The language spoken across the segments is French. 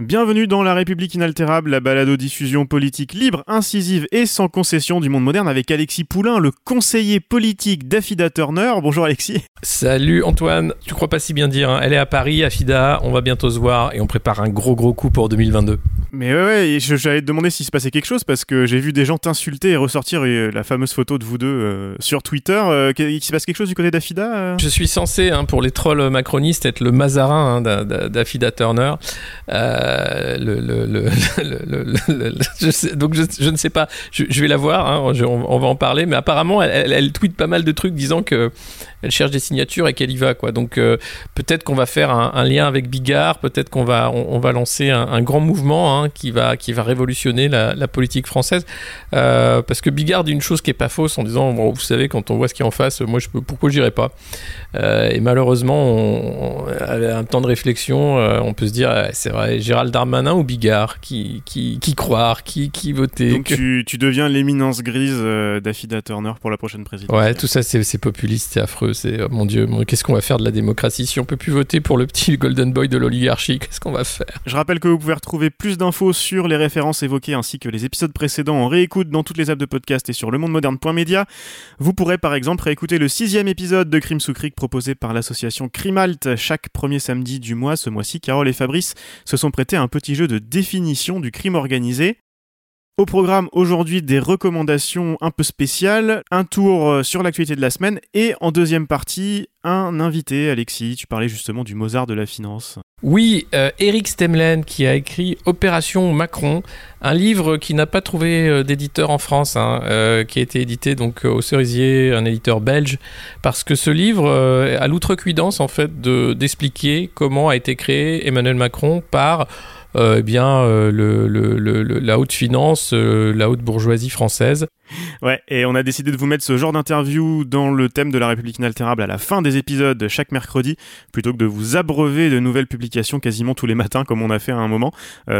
Bienvenue dans La République inaltérable, la balado-diffusion politique libre, incisive et sans concession du monde moderne avec Alexis Poulain, le conseiller politique d'Affida Turner. Bonjour Alexis. Salut Antoine, tu crois pas si bien dire, hein. elle est à Paris, Affida, on va bientôt se voir et on prépare un gros gros coup pour 2022. Mais ouais, ouais j'allais te demander s'il se passait quelque chose parce que j'ai vu des gens t'insulter et ressortir euh, la fameuse photo de vous deux euh, sur Twitter. Euh, qu'il se passe quelque chose du côté d'Affida euh? Je suis censé, hein, pour les trolls macronistes, être le Mazarin hein, d'A- d'A- d'Affida Turner. Euh, donc je, ne sais pas, je, vais la voir, hein, on va en parler, mais apparemment elle, elle, elle tweet pas mal de trucs disant que elle cherche des signatures et qu'elle y va quoi. Donc euh, peut-être qu'on va faire un, un lien avec Bigard, peut-être qu'on va on, on va lancer un, un grand mouvement hein, qui va qui va révolutionner la, la politique française. Euh, parce que Bigard dit une chose qui est pas fausse en disant bon, vous savez quand on voit ce qui est en face, moi je peux pourquoi j'irai pas? Euh, et malheureusement, on, un temps de réflexion, on peut se dire, eh, c'est vrai, Gérald Darmanin ou Bigard, qui, qui, qui croire, qui, qui voter. Donc que- tu, tu deviens l'éminence grise d'Affida Turner pour la prochaine présidentielle. Ouais, tout ça, c'est populiste, c'est affreux. C'est oh, mon Dieu, qu'est-ce qu'on va faire de la démocratie? Si on peut plus voter pour le petit Golden Boy de l'oligarchie Qu'est-ce qu'on va faire? Je rappelle que vous pouvez retrouver plus d'infos sur les références évoquées ainsi que les épisodes précédents en réécoute dans toutes les apps de podcast et sur lemondemoderne.media. Vous pourrez par exemple réécouter le sixième épisode de Crime sous Cric proposé par l'association Crimalt chaque premier samedi du mois. Ce mois-ci, Carole et Fabrice se sont prêtés à un petit jeu de définition du crime organisé. Au programme aujourd'hui des recommandations un peu spéciales, un tour euh, sur l'actualité de la semaine et en deuxième partie un invité, Alexis, tu parlais justement du Mozart de la finance. Oui, euh, Eric Stemlen qui a écrit Opération Macron, un livre qui n'a pas trouvé euh, d'éditeur en France, hein, euh, qui a été édité donc euh, au Cerisier, un éditeur belge, parce que ce livre euh, a l'outrecuidance en fait de d'expliquer comment a été créé Emmanuel Macron par euh, eh bien euh, la haute finance, euh, la haute bourgeoisie française. Ouais, et on a décidé de vous mettre ce genre d'interview dans le thème de la République inaltérable à la fin des épisodes chaque mercredi, plutôt que de vous abreuver de nouvelles publications quasiment tous les matins comme on a fait à un moment.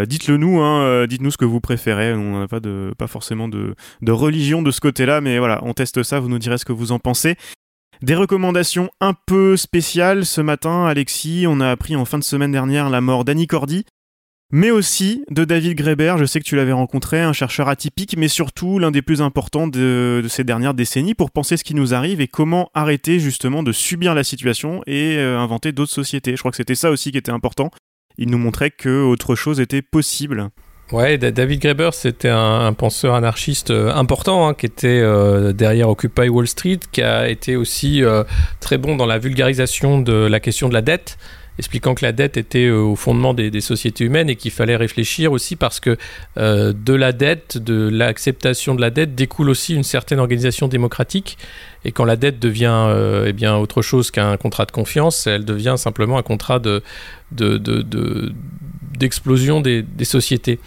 Dites-le nous, hein, dites-nous ce que vous préférez. On n'a pas de, pas forcément de, de religion de ce côté-là, mais voilà, on teste ça. Vous nous direz ce que vous en pensez. Des recommandations un peu spéciales ce matin, Alexis. On a appris en fin de semaine dernière la mort d'Annie Cordy, mais aussi de David Greber. Je sais que tu l'avais rencontré, un chercheur atypique, mais surtout l'un des plus importants de, ces dernières décennies pour penser ce qui nous arrive et comment arrêter justement de subir la situation et euh, inventer d'autres sociétés. Je crois que c'était ça aussi qui était important. Il nous montrait que autre chose était possible. Ouais, Da- David Graeber, c'était un, penseur anarchiste euh, important, hein, qui était euh, derrière Occupy Wall Street, qui a été aussi très bon dans la vulgarisation de la question de la dette, expliquant que la dette était euh, au fondement des, sociétés humaines et qu'il fallait réfléchir aussi parce que euh, de la dette, de l'acceptation de la dette, découle aussi une certaine organisation démocratique. Et quand la dette devient euh, eh bien autre chose qu'un contrat de confiance, elle devient simplement un contrat de de- de- de- d'explosion des, sociétés.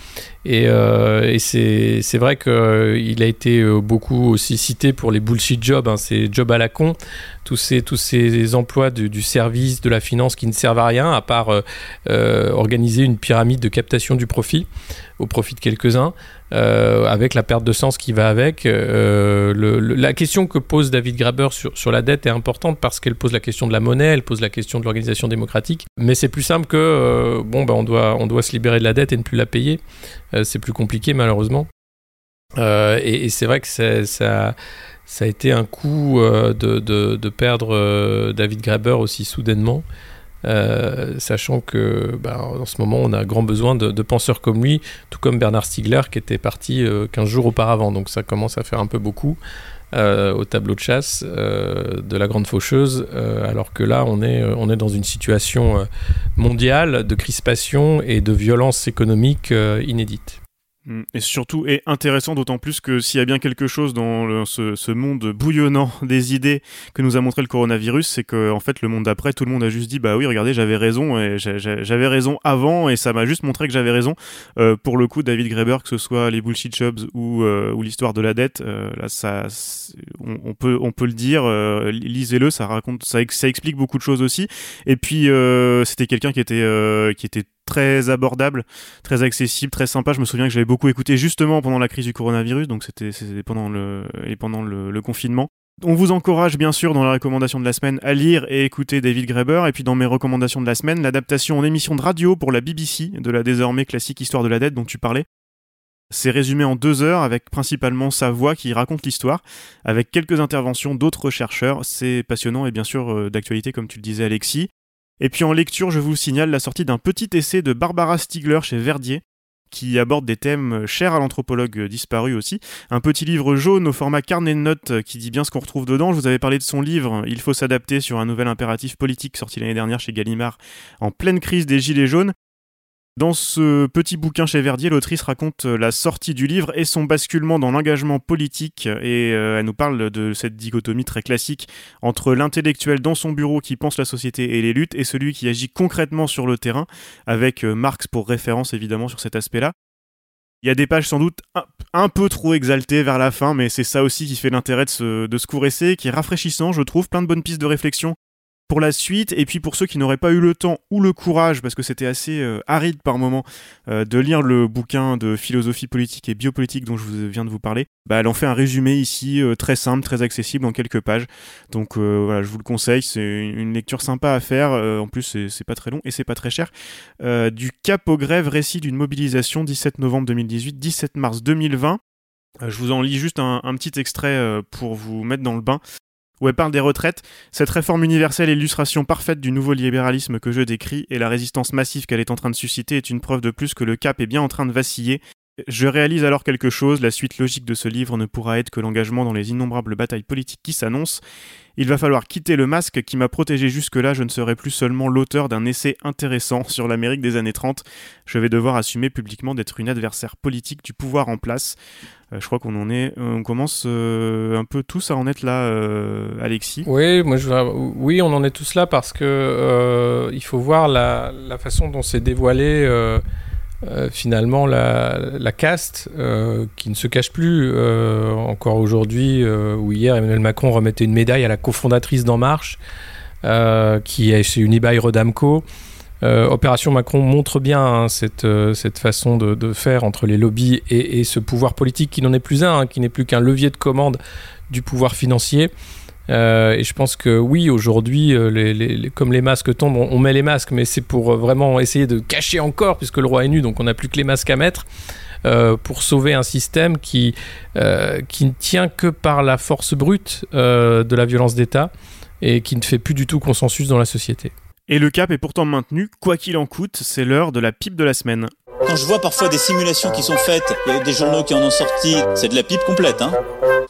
Et, euh, et c'est c'est vrai qu'il a été euh, beaucoup aussi cité pour les bullshit jobs, hein, ces jobs à la con, tous ces, tous ces emplois du, service, de la finance qui ne servent à rien, à part euh, euh, organiser une pyramide de captation du profit, au profit de quelques-uns, euh, avec la perte de sens qui va avec. Euh, la question que pose David Graeber sur, sur la dette est importante parce qu'elle pose la question de la monnaie, elle pose la question de l'organisation démocratique, mais c'est plus simple que, euh, bon, ben, on, doit, on doit se libérer de la dette et ne plus la payer. C'est plus compliqué malheureusement. Et, c'est vrai que ça, ça a été un coup de, de- de perdre David Graeber aussi soudainement, euh, sachant que bah, en ce moment on a grand besoin de, penseurs comme lui, tout comme Bernard Stiegler qui était parti euh, 15 jours auparavant, donc ça commence à faire un peu beaucoup. euh, au tableau de chasse euh, de la grande faucheuse, alors que là on est, on est dans une situation mondiale de crispation et de violence économique inédite. Mm. Et surtout, et intéressant d'autant plus que s'il y a bien quelque chose dans ce, ce, monde bouillonnant des idées que nous a montré le coronavirus, c'est que en fait le monde d'après, tout le monde a juste dit bah oui, regardez, j'avais raison et j'avais raison avant et ça m'a juste montré que j'avais raison. Euh, pour le coup, David Graeber, que ce soit les bullshit jobs ou, euh, ou l'histoire de la dette, euh, là ça, on, peut on peut le dire, euh, lisez-le, ça raconte, ça, ça explique beaucoup de choses aussi. Et puis euh, c'était quelqu'un qui était qui était très abordable, très accessible, très sympa. Je me souviens que j'avais beaucoup écouté justement pendant la crise du coronavirus, donc c'était pendant le et pendant le, confinement. On vous encourage bien sûr dans la recommandation de la semaine à lire et écouter David Graeber, et puis dans mes recommandations de la semaine, l'adaptation en émission de radio pour la BBC de la désormais classique Histoire de la dette dont tu parlais. C'est résumé en deux heures avec principalement sa voix qui raconte l'histoire, avec quelques interventions d'autres chercheurs. C'est passionnant et bien sûr euh, d'actualité comme tu le disais Alexis. Et puis en lecture, je vous signale la sortie d'un petit essai de Barbara Stiegler chez Verdier, qui aborde des thèmes chers à l'anthropologue disparu aussi. Un petit livre jaune au format carnet de notes qui dit bien ce qu'on retrouve dedans. Je vous avais parlé de son livre Il faut s'adapter sur un nouvel impératif politique sorti l'année dernière chez Gallimard en pleine crise des Gilets jaunes. Dans ce petit bouquin chez Verdier, l'autrice raconte euh, la sortie du livre et son basculement dans l'engagement politique et euh, elle nous parle de cette dichotomie très classique entre l'intellectuel dans son bureau qui pense la société et les luttes et celui qui agit concrètement sur le terrain avec euh, Marx pour référence évidemment sur cet aspect-là. Il y a des pages sans doute un, peu trop exaltées vers la fin, mais c'est ça aussi qui fait l'intérêt de ce, de essai, qui est rafraîchissant, je trouve, plein de bonnes pistes de réflexion pour la suite. Et puis pour ceux qui n'auraient pas eu le temps ou le courage, parce que c'était assez euh, aride par moment, euh, de lire le bouquin de philosophie politique et biopolitique dont je viens de vous parler, bah, elle en fait un résumé ici euh, très simple, très accessible en quelques pages. Donc voilà, je vous le conseille, c'est une lecture sympa à faire. en plus, c'est pas très long et c'est pas très cher. du Cap aux grèves, récit d'une mobilisation 17 novembre 2018, 17 mars 2020. Je vous en lis juste un petit extrait pour vous mettre dans le bain où elle parle des retraites. Cette réforme universelle est l'illustration parfaite du nouveau libéralisme que je décris, et la résistance massive qu'elle est en train de susciter est une preuve de plus que le cap est bien en train de vaciller. Je réalise alors quelque chose, la suite logique de ce livre ne pourra être que l'engagement dans les innombrables batailles politiques qui s'annoncent. Il va falloir quitter le masque qui m'a protégé jusque-là, je ne serai plus seulement l'auteur d'un essai intéressant sur l'Amérique des années 30, je vais devoir assumer publiquement d'être une adversaire politique du pouvoir en place. Euh, je crois qu'on en est, euh, on commence euh, un peu tous à en être là, Alexis. Oui, moi je, oui, on en est tous là parce que il faut voir la, la façon dont c'est dévoilé euh, finalement la, caste euh, qui ne se cache plus euh, encore aujourd'hui ou hier Emmanuel Macron remettait une médaille à la cofondatrice d'En Marche qui est chez Unibail Rodamco Opération Macron montre bien hein, cette, cette façon de, faire entre les lobbies et, et ce pouvoir politique qui n'en est plus un, hein, qui n'est plus qu'un levier de commande du pouvoir financier. Euh, et je pense que oui, aujourd'hui, euh, comme les masques tombent, on, met les masques, mais c'est pour euh, vraiment essayer de cacher encore, puisque le roi est nu, donc on n'a plus que les masques à mettre. Pour sauver un système qui, ne tient que par la force brute de la violence d'État et qui ne fait plus du tout consensus dans la société. Et le cap est pourtant maintenu, quoi qu'il en coûte, c'est l'heure de la pipe de la semaine. Quand je vois parfois des simulations qui sont faites, il des journaux qui en ont sorti, c'est de la pipe complète, hein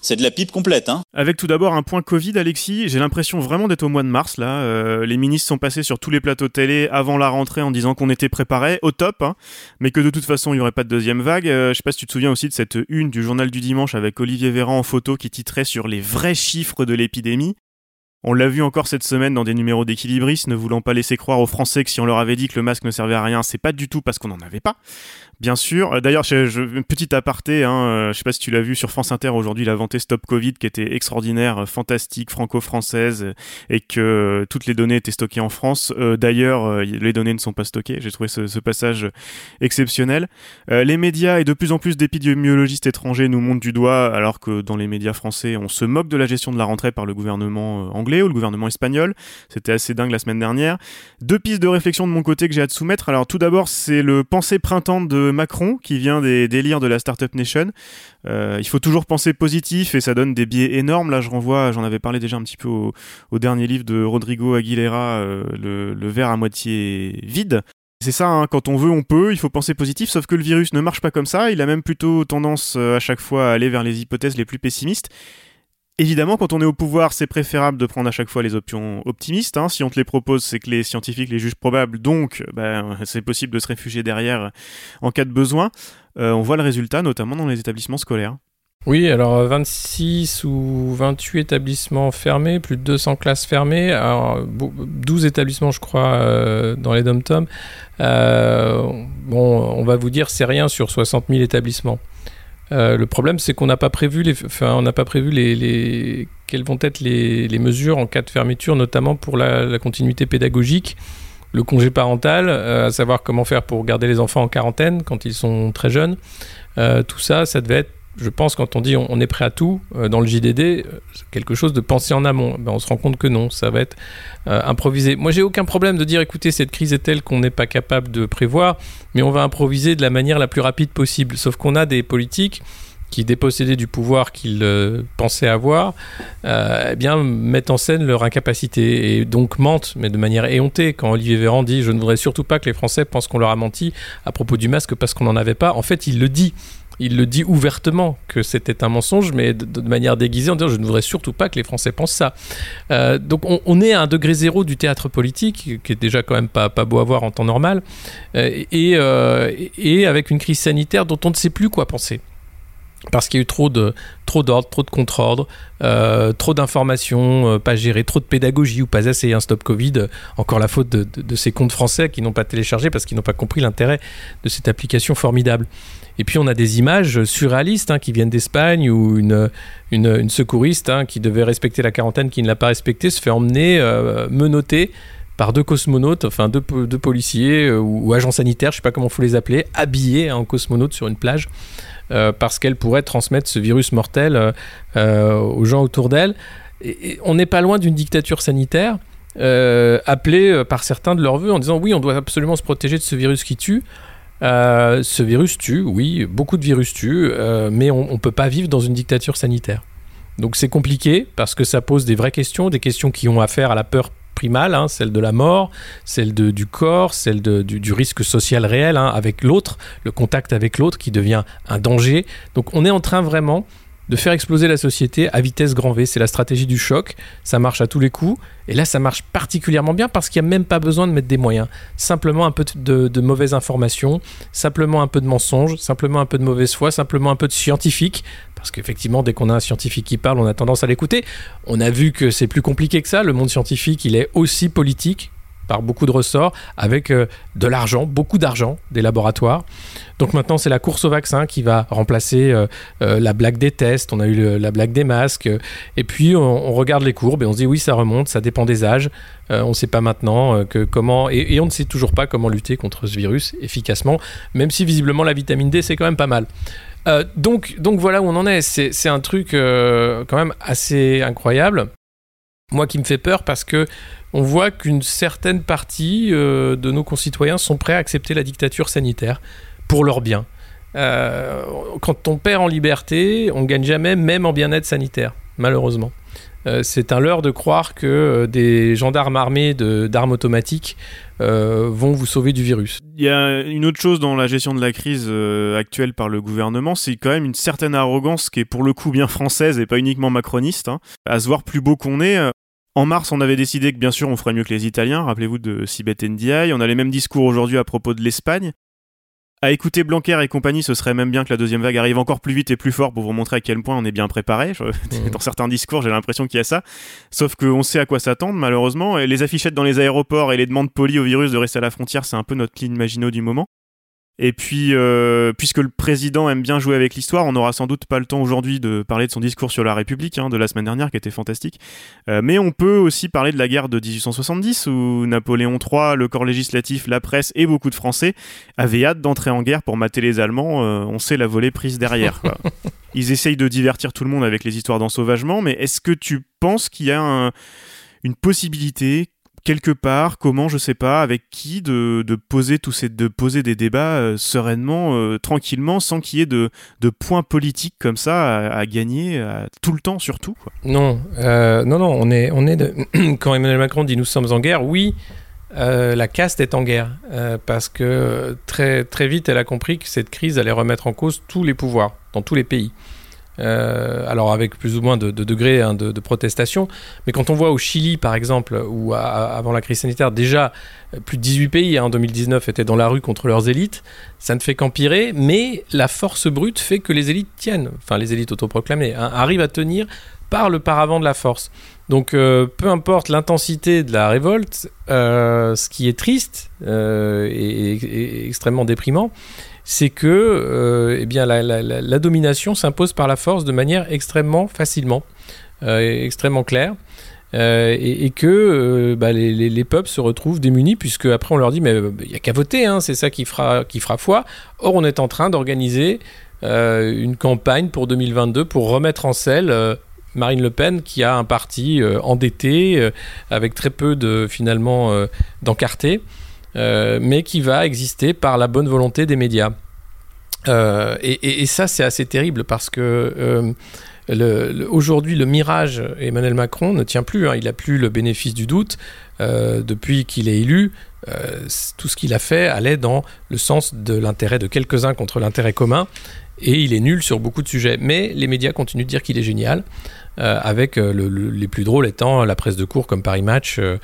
c'est de la pipe complète, hein Avec tout d'abord un point Covid, Alexis, j'ai l'impression vraiment d'être au mois de mars, là. Euh, les ministres sont passés sur tous les plateaux télé avant la rentrée en disant qu'on était préparés, au top, hein, mais que de toute façon, il n'y aurait pas de deuxième vague. Euh, je sais pas si tu te souviens aussi de cette une du journal du dimanche avec Olivier Véran en photo qui titrait sur les vrais chiffres de l'épidémie. On l'a vu encore cette semaine dans des numéros d'équilibristes, ne voulant pas laisser croire aux Français que si on leur avait dit que le masque ne servait à rien, c'est pas du tout parce qu'on n'en avait pas. Bien sûr. Euh, d'ailleurs, je, petite aparté, hein, euh, je sais pas si tu l'as vu sur France Inter aujourd'hui, il a vanté Stop Covid qui était extraordinaire, euh, fantastique, franco-française, et que toutes les données étaient stockées en France. D'ailleurs, les données ne sont pas stockées. J'ai trouvé ce, ce, passage exceptionnel. les médias et de plus en plus d'épidémiologistes étrangers nous montrent du doigt, alors que dans les médias français, on se moque de la gestion de la rentrée par le gouvernement anglais ou le gouvernement espagnol. C'était assez dingue la semaine dernière. Deux pistes de réflexion de mon côté que j'ai à te soumettre. Alors tout d'abord, c'est le pensée printemps de Macron qui vient des délires de la Startup Nation. Euh, il faut toujours penser positif et ça donne des biais énormes. Là, je renvoie, j'en avais parlé déjà un petit peu au, au dernier livre de Rodrigo Aguilera, euh, le, le verre à moitié vide. C'est ça, hein, quand on veut, on peut, il faut penser positif, sauf que le virus ne marche pas comme ça, il a même plutôt tendance euh, à chaque fois à aller vers les hypothèses les plus pessimistes. Évidemment, quand on est au pouvoir, c'est préférable de prendre à chaque fois les options optimistes. Hein. Si on te les propose, c'est que les scientifiques les jugent probables, donc ben, c'est possible de se réfugier derrière en cas de besoin. Euh, on voit le résultat, notamment dans les établissements scolaires. Oui, alors 26 ou 28 établissements fermés, plus de 200 classes fermées, alors, 12 établissements je crois euh, dans les dom-toms. Euh, bon, on va vous dire c'est rien sur 60 000 établissements. Euh, le problème, c'est qu'on n'a pas prévu, les, enfin, quelles vont être les, mesures en cas de fermeture, notamment pour la, continuité pédagogique, le congé parental, euh, à savoir comment faire pour garder les enfants en quarantaine quand ils sont très jeunes. Euh, tout ça, ça devait être je pense, quand on dit on, est prêt à tout euh, dans le JDD, euh, quelque chose de penser en amont. Ben, on se rend compte que non, ça va être euh, improvisé. Moi, j'ai aucun problème de dire écoutez, cette crise est telle qu'on n'est pas capable de prévoir, mais on va improviser de la manière la plus rapide possible. Sauf qu'on a des politiques qui, dépossédés du pouvoir qu'ils pensaient avoir, eh bien, mettent en scène leur incapacité et donc mentent, mais de manière éhontée. Quand Olivier Véran dit Je ne voudrais surtout pas que les Français pensent qu'on leur a menti à propos du masque parce qu'on n'en avait pas, en fait, il le dit il le dit ouvertement que c'était un mensonge, mais de, manière déguisée en disant je ne voudrais surtout pas que les Français pensent ça. Euh, donc on, est à un degré zéro du théâtre politique, qui est déjà quand même pas, beau à voir en temps normal, euh, euh, et avec une crise sanitaire dont on ne sait plus quoi penser parce qu'il y a eu trop de trop trop de contre-ordre, trop d'informations pas gérées, trop de pédagogie ou pas assez. Un stop Covid, encore la faute de, ces comptes français qui n'ont pas téléchargé parce qu'ils n'ont pas compris l'intérêt de cette application formidable. Et puis on a des images surréalistes hein, qui viennent d'Espagne où une, une, secouriste hein, qui devait respecter la quarantaine, qui ne l'a pas respectée, se fait emmener, euh, menottée par deux cosmonautes, enfin deux, deux policiers euh, ou, agents sanitaires, je ne sais pas comment il faut les appeler, habillés en cosmonautes sur une plage, euh, parce qu'elle pourrait transmettre ce virus mortel aux gens autour d'elle. On n'est pas loin d'une dictature sanitaire. appelée par certains de leur vœu en disant oui, on doit absolument se protéger de ce virus qui tue. Euh, ce virus tue, oui, beaucoup de virus tuent, euh, mais on ne peut pas vivre dans une dictature sanitaire. Donc c'est compliqué parce que ça pose des vraies questions, des questions qui ont affaire à la peur primale, hein, celle de la mort, celle de, du corps, celle de, du, risque social réel hein, avec l'autre, le contact avec l'autre qui devient un danger. Donc on est en train vraiment de faire exploser la société à vitesse grand V. C'est la stratégie du choc. Ça marche à tous les coups. Et là, ça marche particulièrement bien parce qu'il n'y a même pas besoin de mettre des moyens. Simplement un peu de, de mauvaise information, simplement un peu de mensonge, simplement un peu de mauvaise foi, simplement un peu de scientifique. Parce qu'effectivement, dès qu'on a un scientifique qui parle, on a tendance à l'écouter. On a vu que c'est plus compliqué que ça. Le monde scientifique, il est aussi politique beaucoup de ressorts, avec euh, de l'argent, beaucoup d'argent des laboratoires. Donc maintenant, c'est la course au vaccin qui va remplacer euh, euh, la blague des tests, on a eu la blague des masques, et puis on, regarde les courbes et on se dit oui, ça remonte, ça dépend des âges, on ne sait pas maintenant que comment, et, on ne sait toujours pas comment lutter contre ce virus efficacement, même si visiblement la vitamine D, c'est quand même pas mal. donc, donc voilà où on en est, c'est un truc quand même assez incroyable moi qui me fait peur parce que on voit qu'une certaine partie euh, de nos concitoyens sont prêts à accepter la dictature sanitaire pour leur bien. Euh, quand on perd en liberté, on gagne jamais, même en bien-être sanitaire, malheureusement. Euh, c'est un leurre de croire que des gendarmes armés d'armes automatiques vont vous sauver du virus. Il y a une autre chose dans la gestion de la crise actuelle par le gouvernement, c'est quand même une certaine arrogance qui est pour le coup bien française et pas uniquement macroniste. Hein. À se voir plus beau qu'on est, en mars, on avait décidé que bien sûr on ferait mieux que les Italiens, rappelez-vous de Sibet Ndiaye. On a les mêmes discours aujourd'hui à propos de l'Espagne. À écouter Blanquer et compagnie, ce serait même bien que la deuxième vague arrive encore plus vite et plus fort pour vous montrer à quel point on est bien préparé. Mmh. Dans certains discours, j'ai l'impression qu'il y a ça. Sauf qu'on sait à quoi s'attendre, malheureusement. Et les affichettes dans les aéroports et les demandes polies au virus de rester à la frontière, c'est un peu notre ligne Maginot du moment. Et puis, euh, puisque le président aime bien jouer avec l'histoire, on n'aura sans doute pas le temps aujourd'hui de parler de son discours sur la République hein, de la semaine dernière, qui était fantastique. Euh, mais on peut aussi parler de la guerre de 1870, où Napoléon III, le corps législatif, la presse et beaucoup de Français avaient hâte d'entrer en guerre pour mater les Allemands. Euh, on sait la volée prise derrière. Ils essayent de divertir tout le monde avec les histoires d'ensauvagement, mais est-ce que tu penses qu'il y a une possibilité quelque part, comment, je sais pas, avec qui, de, poser tous ces, de poser des débats euh, sereinement, euh, tranquillement, sans qu'il y ait de, points politiques comme ça à, gagner tout le temps, surtout. Non, euh, non, non, on est, on est de... quand Emmanuel Macron dit nous sommes en guerre, oui. la caste est en guerre parce que très, très vite elle a compris que cette crise allait remettre en cause tous les pouvoirs dans tous les pays. Euh, alors avec plus ou moins de, degrés hein, de, protestation. Mais quand on voit au Chili, par exemple, où avant la crise sanitaire, déjà plus de 18 pays hein, en 2019 étaient dans la rue contre leurs élites, ça ne fait qu'empirer, mais la force brute fait que les élites tiennent, enfin les élites autoproclamées, hein, arrivent à tenir par le paravent de la force. Donc euh, peu importe l'intensité de la révolte, euh, ce qui est triste et, extrêmement déprimant, c'est que euh, eh bien, la, domination s'impose par la force de manière extrêmement facilement, euh, extrêmement claire. Euh, et, que bah, les, peuples se retrouvent démunis puisque après on leur dit mais il n'y a qu'à voter, hein, c'est ça qui fera, qui fera foi. Or on est en train d'organiser une campagne pour 2022 pour remettre en selle Marine Le Pen qui a un parti endetté avec très peu de finalement d'encartés. Euh, mais qui va exister par la bonne volonté des médias. Euh, et, ça, c'est assez terrible parce que euh, aujourd'hui, le mirage Emmanuel Macron ne tient plus. Hein. il n'a plus le bénéfice du doute. depuis qu'il est élu, tout ce qu'il a fait allait dans le sens de l'intérêt de quelques-uns contre l'intérêt commun. Et il est nul sur beaucoup de sujets. Mais les médias continuent de dire qu'il est génial. Euh, avec euh, les plus drôles étant la presse de cours comme Paris Match, euh,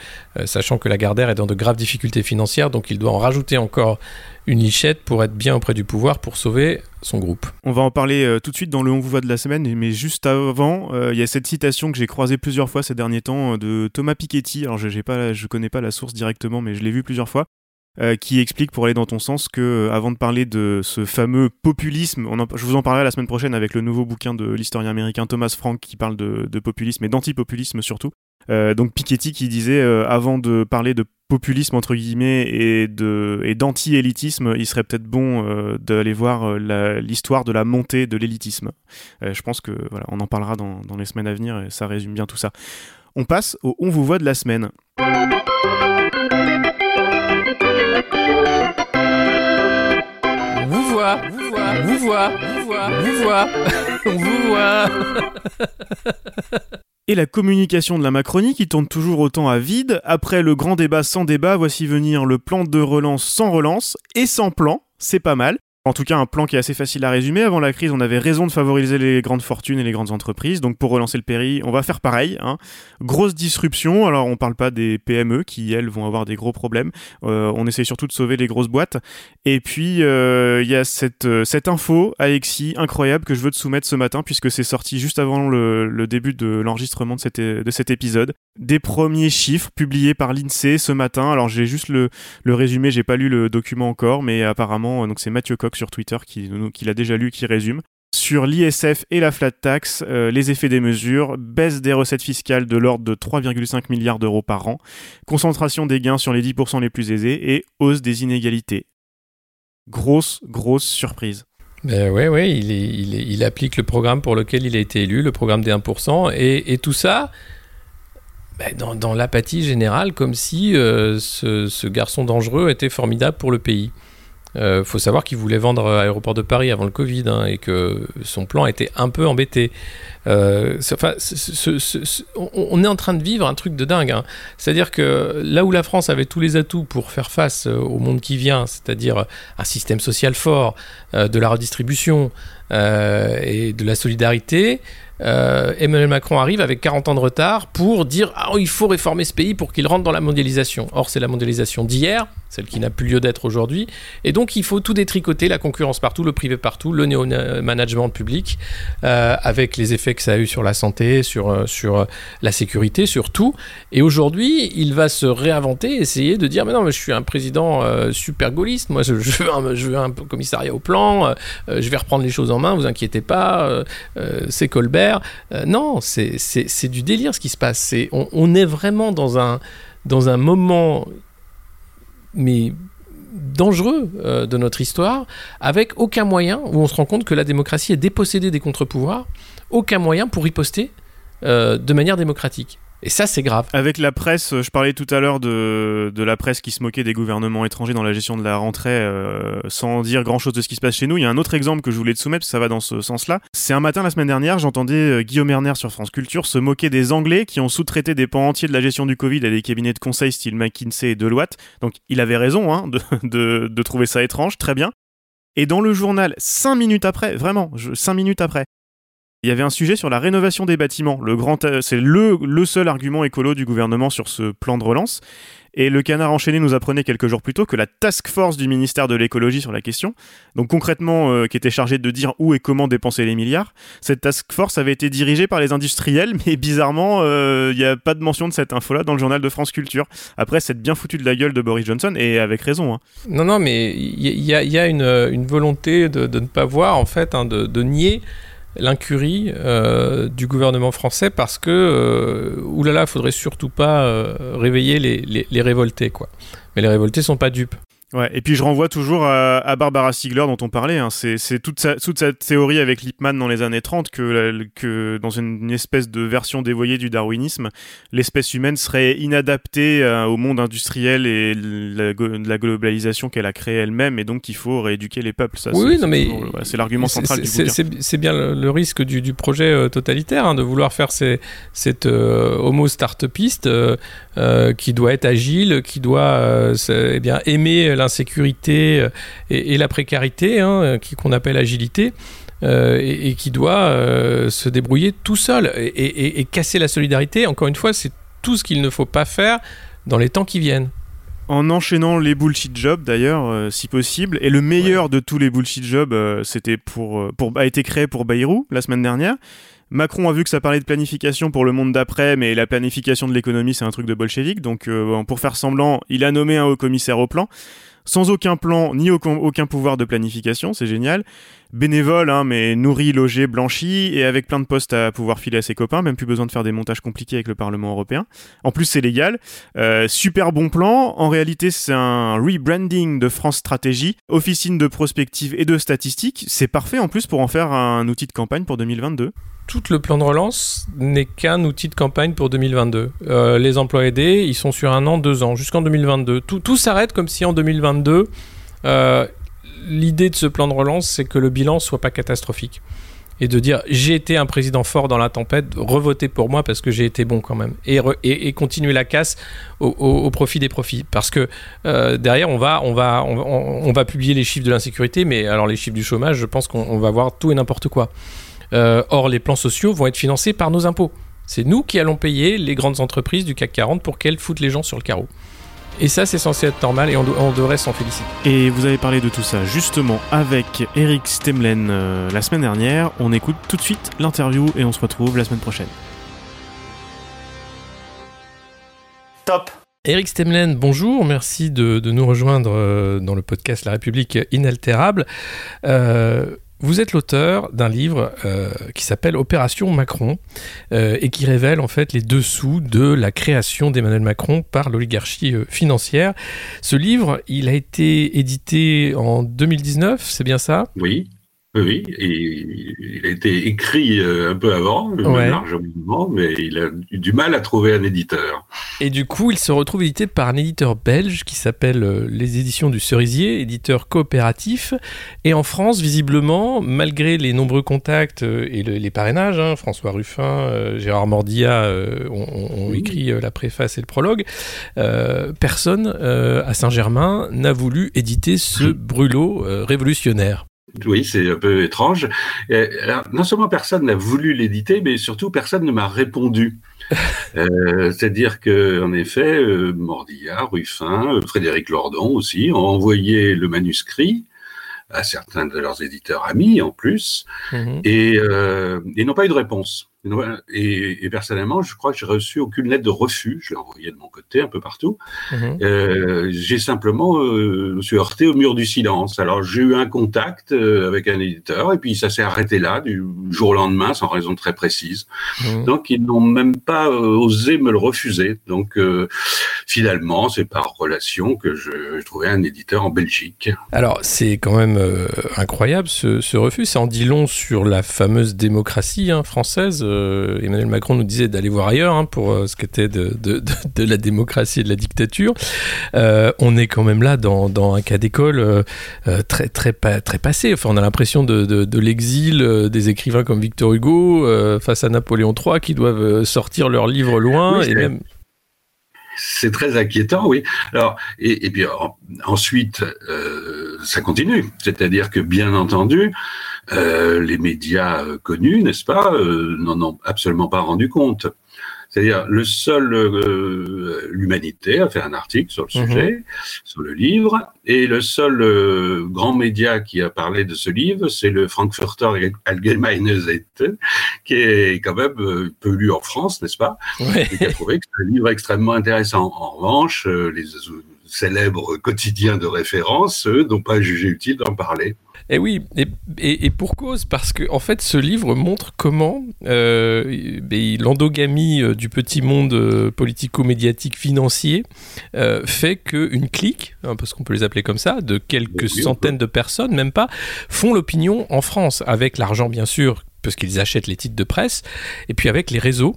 sachant que Lagardère est dans de graves difficultés financières, donc il doit en rajouter encore une lichette pour être bien auprès du pouvoir pour sauver son groupe. On va en parler tout de suite dans le On vous voit de la semaine, mais juste avant, il y a cette citation que j'ai croisée plusieurs fois ces derniers temps de Thomas Piketty. Alors je ne connais pas la source directement, mais je l'ai vu plusieurs fois. Euh, qui explique, pour aller dans ton sens, que euh, avant de parler de ce fameux populisme, je vous en parlerai la semaine prochaine avec le nouveau bouquin de l'historien américain Thomas Frank qui parle de, populisme et d'antipopulisme surtout. Euh, donc Piketty qui disait, avant de parler de populisme entre guillemets et de d'anti-élitisme, il serait peut-être bon d'aller voir l'histoire de la montée de l'élitisme. je pense que voilà, on en parlera dans les semaines à venir et ça résume bien tout ça. On passe au On vous voit de la semaine. Vous voit, vous voit, vous voit, vous voit, vous voit, on vous voit. Et la communication de la Macronie qui tourne toujours autant à vide. Après le grand débat sans débat, voici venir le plan de relance sans relance et sans plan. C'est pas mal. En tout cas, un plan qui est assez facile à résumer. Avant la crise, on avait raison de favoriser les grandes fortunes et les grandes entreprises. Donc, pour relancer le péri, on va faire pareil. Hein. Grosse disruption. Alors, on parle pas des PME qui, elles, vont avoir des gros problèmes. Euh, on essaie surtout de sauver les grosses boîtes. Et puis, euh, il y a cette, euh, cette info, Alexis, incroyable, que je veux te soumettre ce matin, puisque c'est sorti juste avant le, début de l'enregistrement de cet, de cet épisode. Des premiers chiffres publiés par l'INSEE ce matin. Alors, j'ai juste le, le résumé, j'ai pas lu le document encore, mais apparemment, c'est Mathieu Coq sur Twitter qui, qui l'a déjà lu, qui résume. Sur l'ISF et la flat tax, euh, les effets des mesures, baisse des recettes fiscales de l'ordre de 3,5 milliards d'euros par an, concentration des gains sur les 10% les plus aisés et hausse des inégalités. Grosse, grosse surprise. Ben ouais, ouais, il, il, applique le programme pour lequel il a été élu, le programme des 1%, et, tout ça ben dans, l'apathie générale, comme si euh, ce, garçon dangereux était formidable pour le pays. Il euh, faut savoir qu'il voulait vendre Aéroport de Paris avant le Covid hein, et que son plan était un peu embêté. Euh, enfin, on est en train de vivre un truc de dingue. Hein. C'est-à-dire que là où la France avait tous les atouts pour faire face euh, au monde qui vient, c'est-à-dire un système social fort, de la redistribution et de la solidarité, Emmanuel Macron arrive avec 40 ans de retard pour dire ah, il faut réformer ce pays pour qu'il rentre dans la mondialisation. Or, c'est la mondialisation d'hier, celle qui n'a plus lieu d'être aujourd'hui. Et donc, il faut tout détricoter, la concurrence partout, le privé partout, le néo-management public, euh, avec les effets que ça a eu sur la santé, sur, euh, sur euh, la sécurité, sur tout. Et aujourd'hui, il va se réinventer, essayer de dire, mais non, je suis un président super gaulliste, moi, je, veux un, je, veux un, commissariat au plan, je vais reprendre les choses en main, vous inquiétez pas, c'est Colbert. non, c'est du délire ce qui se passe. On, on est vraiment dans un, dans un moment mais dangereux euh, de notre histoire, avec aucun moyen, où on se rend compte que la démocratie est dépossédée des contre-pouvoirs, aucun moyen pour riposter euh, de manière démocratique. Et ça, c'est grave. Avec la presse, je parlais tout à l'heure de, la presse qui se moquait des gouvernements étrangers dans la gestion de la rentrée euh, sans dire grand chose de ce qui se passe chez nous. Il y a un autre exemple que je voulais te soumettre, ça va dans ce sens-là. C'est un matin la semaine dernière, j'entendais euh, Guillaume Erner sur France Culture se moquer des Anglais qui ont sous-traité des pans entiers de la gestion du Covid à des cabinets de conseil style McKinsey et Deloitte. Donc il avait raison hein, de, de, de trouver ça étrange, très bien. Et dans le journal, cinq minutes après, vraiment, cinq minutes après, Il y avait un sujet sur la rénovation des bâtiments. Le grand, c'est le, seul argument écolo du gouvernement sur ce plan de relance. Et le canard enchaîné nous apprenait quelques jours plus tôt que la task force du ministère de l'écologie sur la question, donc concrètement euh, qui était chargée de dire où et comment dépenser les milliards, cette task force avait été dirigée par les industriels, mais bizarrement, il euh, n'y a pas de mention de cette info-là dans le journal de France Culture. Après, c'est bien foutu de la gueule de Boris Johnson, et avec raison. Hein. Non, non, mais il y, a, une, volonté de, ne pas voir, en fait, hein, de nier l'incurie euh, du gouvernement français parce que, euh, oulala, faudrait surtout pas euh, réveiller les, les, les, révoltés, quoi. Mais les révoltés sont pas dupes. Ouais, et puis je renvoie toujours à, Barbara Stiegler dont on parlait. Hein. C'est toute, toute cette théorie avec Lippmann dans les années 30 que, que dans une, espèce de version dévoyée du darwinisme, l'espèce humaine serait inadaptée euh, au monde industriel et la, la globalisation qu'elle a créée elle-même, et donc il faut rééduquer les peuples. Ça, oui, non, mais c'est l'argument central du C'est bien le, risque du, du projet euh, totalitaire hein, de vouloir faire ces, cette euh, homo startupiste qui doit être agile, qui doit eh bien aimer l'insécurité euh, et, la précarité, hein, euh, qu'on appelle agilité. Euh, et, qui doit se débrouiller tout seul et, casser la solidarité. Encore une fois, c'est tout ce qu'il ne faut pas faire dans les temps qui viennent. En enchaînant les bullshit jobs d'ailleurs, si possible, et le meilleur de tous les bullshit jobs, c'était pour, pour, a été créé pour Bayrou la semaine dernière. Macron a vu que ça parlait de planification pour le monde d'après, mais la planification de l'économie, c'est un truc de bolchevique. Donc, pour faire semblant, il a nommé un haut commissaire au plan sans aucun plan ni aucun, pouvoir de planification, c'est génial. Bénévole, hein, mais nourri, logé, blanchi, et avec plein de postes à pouvoir filer à ses copains, même plus besoin de faire des montages compliqués avec le Parlement européen. En plus, c'est légal. Euh, super bon plan. En réalité, c'est un rebranding de France Stratégie, officine de prospective et de statistiques. C'est parfait en plus pour en faire un outil de campagne pour 2022 tout le plan de relance n'est qu'un outil de campagne pour 2022. Euh, les emplois aidés, ils sont sur un an, deux ans, jusqu'en 2022. Tout, tout s'arrête comme si en 2022, euh, l'idée de ce plan de relance, c'est que le bilan soit pas catastrophique. Et de dire j'ai été un président fort dans la tempête, revotez pour moi parce que j'ai été bon quand même. Et, et, continuer la casse au, profit des profits. Parce que euh, derrière, on va, on, va, on va publier les chiffres de l'insécurité, mais alors les chiffres du chômage, je pense qu'on va voir tout et n'importe quoi. Euh, or, les plans sociaux vont être financés par nos impôts. C'est nous qui allons payer les grandes entreprises du CAC 40 pour qu'elles foutent les gens sur le carreau. Et ça, c'est censé être normal et on, devrait s'en féliciter. Et vous avez parlé de tout ça justement avec Eric Stemlen euh, la semaine dernière. On écoute tout de suite l'interview et on se retrouve la semaine prochaine. Top Eric Stemlen, bonjour, merci de, nous rejoindre euh, dans le podcast La République inaltérable. Vous êtes l'auteur d'un livre euh, qui s'appelle Opération Macron euh, et qui révèle en fait les dessous de la création d'Emmanuel Macron par l'oligarchie euh, financière. Ce livre, il a été édité en 2019, c'est bien ça? Oui. Oui, et il a été écrit euh, un peu avant, largement, mais il a eu du mal à trouver un éditeur. Et du coup, il se retrouve édité par un éditeur belge qui s'appelle euh, Les Éditions du Cerisier, éditeur coopératif. Et en France, visiblement, malgré les nombreux contacts euh, et les parrainages, hein, François Ruffin, Gérard Mordilla ont, écrit la préface et le prologue, personne à Saint-Germain n'a voulu éditer ce brûlot révolutionnaire. Oui, c'est un peu étrange. alors, non seulement personne n'a voulu l'éditer, mais surtout personne ne m'a répondu. euh, C'est-à-dire que, en effet, euh, Mordillard, Ruffin, euh, Frédéric Lordon aussi ont envoyé le manuscrit à certains de leurs éditeurs amis en plus, mm-hmm. et euh, ils n'ont pas eu de réponse. Et, personnellement, je crois que j'ai reçu aucune lettre de refus. Je l'ai envoyé de mon côté un peu partout. Mhm. Euh, j'ai simplement euh, me suis heurté au mur du silence. Alors j'ai eu un contact euh, avec un éditeur et puis ça s'est arrêté là du jour au lendemain sans raison très précise. Mhm. Donc ils n'ont même pas euh, osé me le refuser. Donc euh, finalement, c'est par relation que je, je, trouvais un éditeur en Belgique. Alors c'est quand même incroyable ce, ce refus. Ça en dit long sur la fameuse démocratie hein, française euh, Emmanuel Macron nous disait d'aller voir ailleurs hein, pour euh, ce qu'était de, de, de, la démocratie et de la dictature. Euh, on est quand même là dans, dans un cas d'école très, très, très passé. Enfin, on a l'impression de, de l'exil des écrivains comme Victor Hugo face à Napoléon III qui doivent sortir leurs livres loin et même c'est très inquiétant, oui. Alors, et, puis ensuite, euh, ça continue. C'est-à-dire que, bien entendu, euh, les médias connus, n'est-ce pas, n'en ont absolument pas rendu compte. C'est-à-dire, le seul, euh, l'humanité a fait un article sur le mhm. sujet, sur le livre, et le seul euh, grand média qui a parlé de ce livre, c'est le Frankfurter Allgemeine Zeitung, qui est quand même euh, peu lu en France, n'est-ce pas? Et qui a trouvé que c'est un livre extrêmement intéressant. En revanche, les célèbres quotidiens de référence, eux, n'ont pas jugé utile d'en parler. Et eh oui, et, pour cause, parce que en fait, ce livre montre comment euh, l'endogamie euh, du petit monde euh, politico-médiatique financier euh, fait qu'une clique, hein, parce qu'on peut les appeler comme ça, de quelques centaines de personnes, même pas, font l'opinion en France, avec l'argent bien sûr, parce qu'ils achètent les titres de presse, et puis avec les réseaux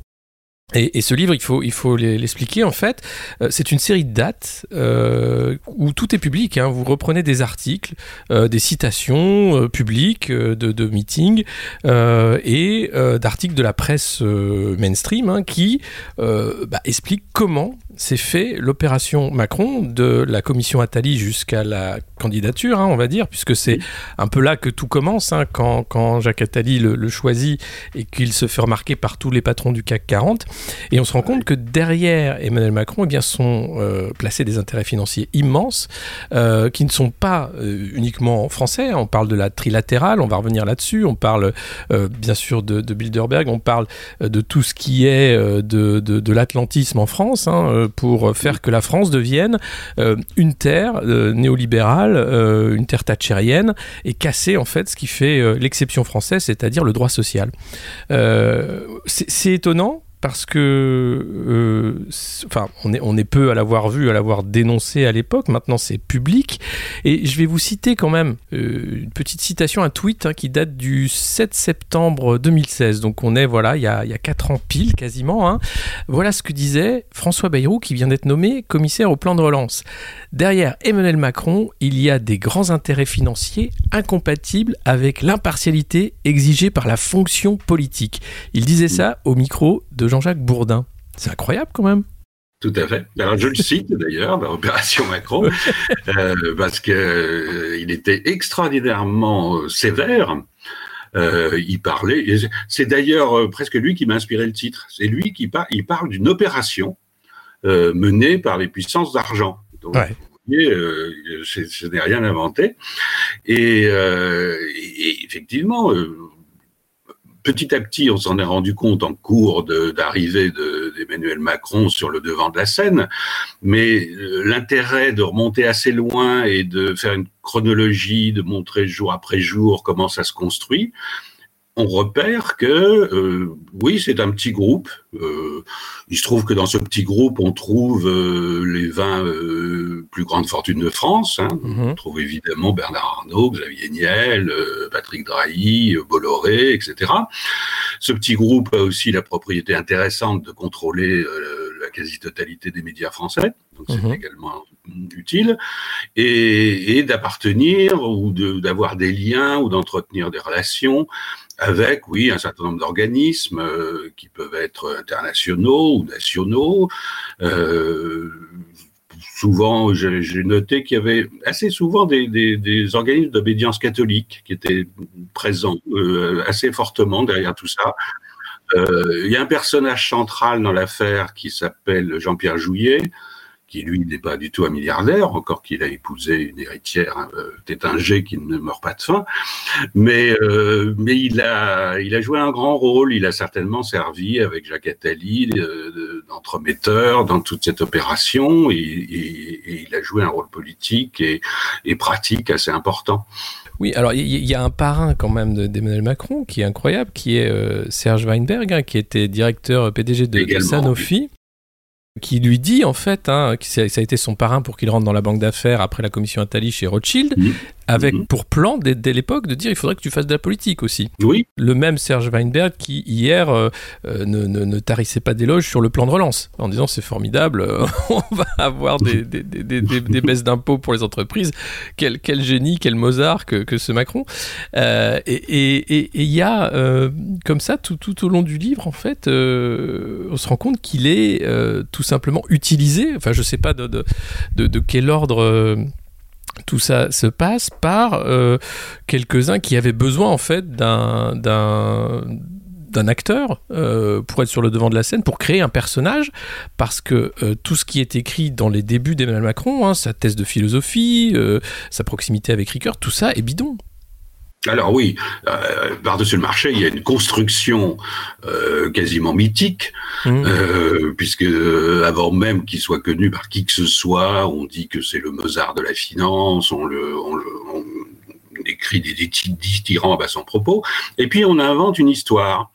et, ce livre, il faut, il faut l'expliquer en fait. Euh, c'est une série de dates euh, où tout est public. Hein. Vous reprenez des articles, euh, des citations publiques de, meetings et d'articles de la presse mainstream hein, qui bah, expliquent comment s'est fait l'opération Macron de la commission Attali jusqu'à la candidature, hein, on va dire, puisque c'est un peu là que tout commence, hein, quand, quand, Jacques Attali le, choisit et qu'il se fait remarquer par tous les patrons du CAC 40. Et on se rend compte que derrière Emmanuel Macron, eh bien, sont euh, placés des intérêts financiers immenses, euh, qui ne sont pas euh, uniquement français. On parle de la trilatérale, on va revenir là-dessus. On parle bien sûr de, Bilderberg, on parle de tout ce qui est de, de, l'atlantisme en France. Hein, pour faire que la France devienne euh, une terre euh, néolibérale, euh, une terre thatchérienne, et casser en fait ce qui fait l'exception française, c'est-à-dire le droit social. c'est étonnant parce que, euh, enfin, on est, peu à l'avoir vu, à l'avoir dénoncé à l'époque. Maintenant, c'est public. Et je vais vous citer quand même euh, une petite citation, un tweet hein, qui date du 7 septembre 2016. Donc, on est, voilà, il y a, il y a 4 ans pile quasiment. Hein. Voilà ce que disait François Bayrou, qui vient d'être nommé commissaire au plan de relance. Derrière Emmanuel Macron, il y a des grands intérêts financiers incompatibles avec l'impartialité exigée par la fonction politique. Il disait ça au micro de Jean-Jacques Bourdin. C'est incroyable quand même. Tout à fait. Alors je le cite d'ailleurs dans l'opération Macron euh, parce que euh, il était extraordinairement euh, sévère. il parlait. C'est d'ailleurs presque lui qui m'a inspiré le titre. C'est lui qui. Il parle d'une opération menée par les puissances d'argent. Donc, Vous voyez, je n'ai rien inventé. Et, et effectivement, petit à petit, on s'en est rendu compte en cours d'arrivée d'Emmanuel Macron sur le devant de la scène, mais euh, l'intérêt de remonter assez loin et de faire une chronologie, de montrer jour après jour comment ça se construit, on repère que euh, oui, c'est un petit groupe. Euh, il se trouve que dans ce petit groupe, on trouve euh, les 20 plus grandes fortunes de France. Hein. Mhm. On trouve évidemment Bernard Arnault, Xavier Niel, Patrick Drahi, Bolloré, etc. Ce petit groupe a aussi la propriété intéressante de contrôler la quasi-totalité des médias français. Donc c'est mhm. également utile. Et, et d'appartenir ou d'avoir des liens ou d'entretenir des relations avec, oui, un certain nombre d'organismes euh, qui peuvent être internationaux ou nationaux. Euh, souvent, j'ai noté qu'il y avait assez souvent des, organismes d'obédience catholique qui étaient présents euh, assez fortement derrière tout ça. Il y a un personnage central dans l'affaire qui s'appelle Jean-Pierre Jouillet, qui lui n'est pas du tout un milliardaire, encore qu'il a épousé une héritière hein, euh, tétingée qui ne meurt pas de faim, mais euh, mais il a il a joué un grand rôle, il a certainement servi avec Jacques Attali euh, d'entremetteur dans toute cette opération. Et, et, il a joué un rôle politique et, et pratique assez important. Oui, alors il y, a un parrain quand même d'Emmanuel Macron qui est incroyable, qui est Serge Weinberg, hein, qui était directeur PDG de, de Sanofi qui lui dit en fait, hein, que ça a été son parrain pour qu'il rentre dans la banque d'affaires après la commission Attali chez Rothschild, avec mhm. pour plan dès, l'époque de dire il faudrait que tu fasses de la politique aussi. Oui. Le même Serge Weinberg qui hier euh, euh, ne, ne, tarissait pas d'éloges sur le plan de relance en disant c'est formidable, euh, on va avoir des, des, des, des baisses d'impôts pour les entreprises. Quel, quel, génie, quel Mozart que, que ce Macron. et il y a comme ça tout, tout, au long du livre en fait, on se rend compte qu'il est tout simplement utilisé. Enfin je sais pas de, de, quel ordre tout ça se passe par euh, quelques-uns qui avaient besoin en fait d'un d'un acteur euh, pour être sur le devant de la scène, pour créer un personnage, parce que euh, tout ce qui est écrit dans les débuts d'Emmanuel Macron, hein, sa thèse de philosophie, sa proximité avec Ricoeur, tout ça est bidon. Alors oui, euh, par-dessus le marché, il y a une construction euh, quasiment mythique, mmh. euh, puisque avant même qu'il soit connu par qui que ce soit, on dit que c'est le Mozart de la finance, on le, on le on écrit des, des, tyrans à son propos, et puis on invente une histoire.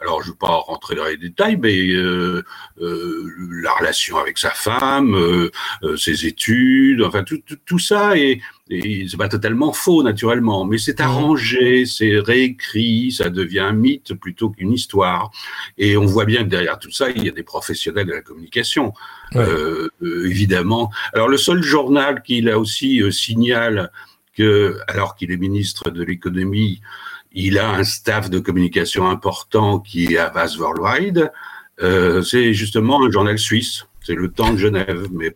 Alors, je ne vais pas rentrer dans les détails, mais euh, euh, la relation avec sa femme, euh, ses études, enfin tout, tout, tout ça est, et c'est pas totalement faux naturellement, mais c'est arrangé, c'est réécrit, ça devient un mythe plutôt qu'une histoire. Et on voit bien que derrière tout ça, il y a des professionnels de la communication, euh, évidemment. Alors le seul journal qui là aussi signale que, alors qu'il est ministre de l'économie, il a un staff de communication important qui est à base worldwide. Euh, c'est justement un journal suisse. C'est le temps de Genève. Mais,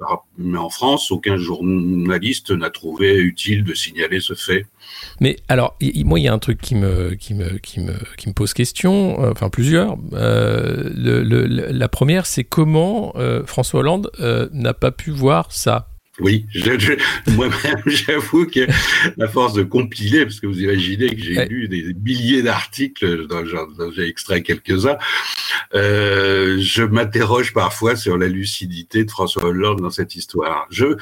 en France, aucun journaliste n'a trouvé utile de signaler ce fait. Mais alors, moi, il y a un truc qui me, qui me, qui me, qui me pose question, euh, enfin plusieurs. Euh, la première, c'est comment François Hollande n'a pas pu voir ça oui, moi-même, j'avoue que à force de compiler, parce que vous imaginez que j'ai lu des milliers d'articles dont j'ai extrait quelques-uns, euh, je m'interroge parfois sur la lucidité de François Hollande dans cette histoire. Je,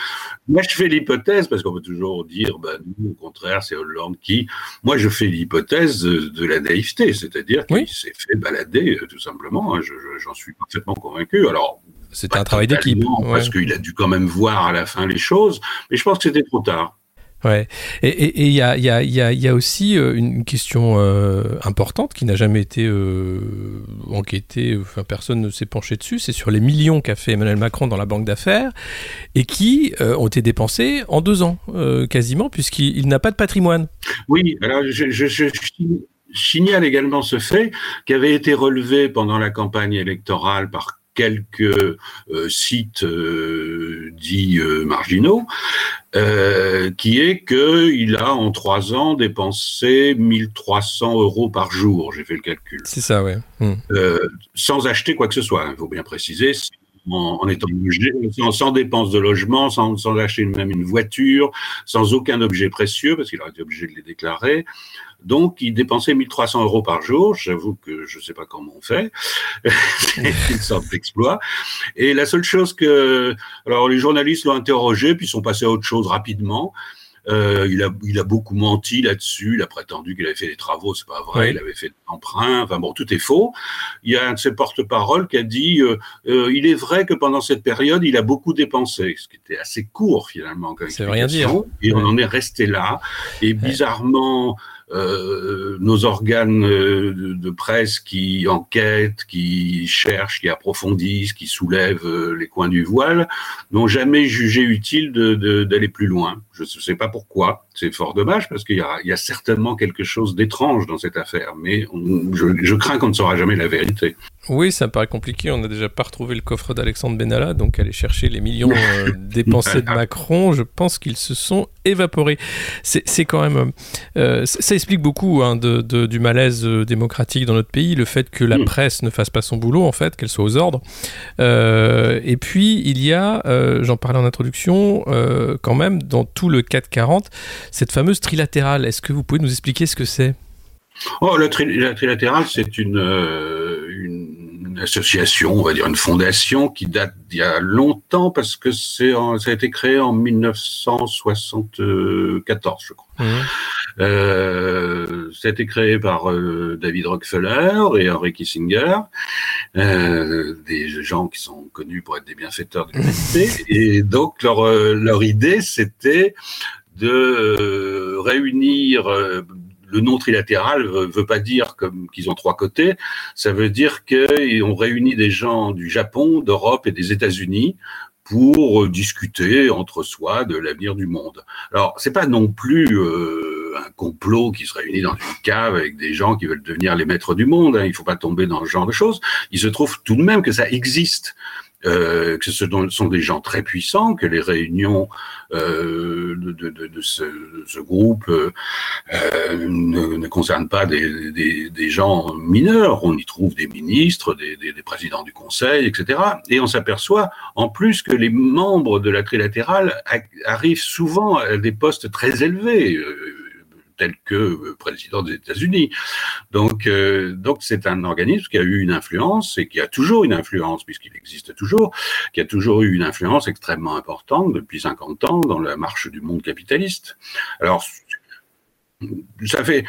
moi, je fais l'hypothèse, parce qu'on peut toujours dire, ben, nous, au contraire, c'est Hollande qui. Moi, je fais l'hypothèse de, la naïveté, c'est-à-dire qu'il s'est fait balader, euh, tout simplement. Hein, j'en suis parfaitement convaincu. Alors, c'était un travail d'équipe. Parce qu'il a dû quand même voir à la fin les choses, mais je pense que c'était trop tard. Ouais. Et il y a, y, a, y a, aussi euh, une question euh, importante qui n'a jamais été euh, enquêtée, enfin personne ne s'est penché dessus, c'est sur les millions qu'a fait Emmanuel Macron dans la banque d'affaires et qui ont été dépensés en deux ans, quasiment, puisqu'il n'a pas de patrimoine. Oui, alors je, je, je, signale également ce fait qui avait été relevé pendant la campagne électorale par quelques euh, sites euh, dits euh, marginaux, qui est qu'il a en trois ans dépensé 1300 euros par jour. J'ai fait le calcul. C'est ça, ouais. Hmm. sans acheter quoi que ce soit, il faut bien préciser. En, étant logé, sans, sans, dépenses de logement, sans, sans acheter même une voiture, sans aucun objet précieux, parce qu'il aurait été obligé de les déclarer, donc, il dépensait 1300 euros par jour. J'avoue que je ne sais pas comment on fait. c'est une sorte d'exploit. Et la seule chose que, alors les journalistes l'ont interrogé, puis sont passés à autre chose rapidement. Euh, il, a, il a beaucoup menti là-dessus. Il a prétendu qu'il avait fait des travaux, c'est pas vrai. Il avait fait des emprunts. Enfin bon, tout est faux. Il y a un de ses porte-parole qui a dit euh, euh, il est vrai que pendant cette période, il a beaucoup dépensé, ce qui était assez court finalement. Ça veut rien dire. Et on en est resté là. Et bizarrement, euh, nos organes euh, de, presse qui enquêtent, qui cherchent, qui approfondissent, qui soulèvent euh, les coins du voile, n'ont jamais jugé utile d'aller plus loin. Je ne sais pas pourquoi. C'est fort dommage parce qu'il y, a certainement quelque chose d'étrange dans cette affaire, mais je crains qu'on ne saura jamais la vérité. Oui, ça me paraît compliqué. On n'a déjà pas retrouvé le coffre d'Alexandre Benalla, donc aller chercher les millions euh, dépensés de Macron, je pense qu'ils se sont évaporés. C'est quand même. Euh, ça explique beaucoup hein, de, de, du malaise euh, démocratique dans notre pays, le fait que la mm. presse ne fasse pas son boulot, en fait, qu'elle soit aux ordres. Euh, et puis, il y a, euh, j'en parlais en introduction, quand même, dans tout le 440, cette fameuse trilatérale. Est-ce que vous pouvez nous expliquer ce que c'est? Oh, la, trilatérale, c'est une, une association, on va dire une fondation qui date d'il y a longtemps parce que c'est ça a été créé en 1974, je crois. Mmh. Euh, ça a été créé par euh, David Rockefeller et Henry Kissinger, euh, des gens qui sont connus pour être des bienfaiteurs de l'humanité. et donc leur, euh, leur idée, c'était de euh, réunir le nom trilatéral veut, veut pas dire comme qu'ils ont trois côtés. Ça veut dire qu'ils réuni des gens du Japon, d'Europe et des États-Unis pour discuter entre soi de l'avenir du monde. Alors, c'est pas non plus euh, un complot qui se réunit dans une cave avec des gens qui veulent devenir les maîtres du monde. Hein. Il faut pas tomber dans ce genre de choses. Il se trouve tout de même que ça existe euh, que ce sont des gens très puissants, que les réunions euh, de, de, de, ce, ce, groupe euh, ne, ne, concernent pas des, des, des, gens mineurs. On y trouve des ministres, des, des, présidents du Conseil, etc. Et on s'aperçoit en plus que les membres de la trilatérale arrivent souvent à des postes très élevés tel que euh, président des États-Unis. Donc, euh, donc c'est un organisme qui a eu une influence et qui a toujours une influence, puisqu'il existe toujours, qui a toujours eu une influence extrêmement importante depuis 50 ans dans la marche du monde capitaliste. Alors, ça fait,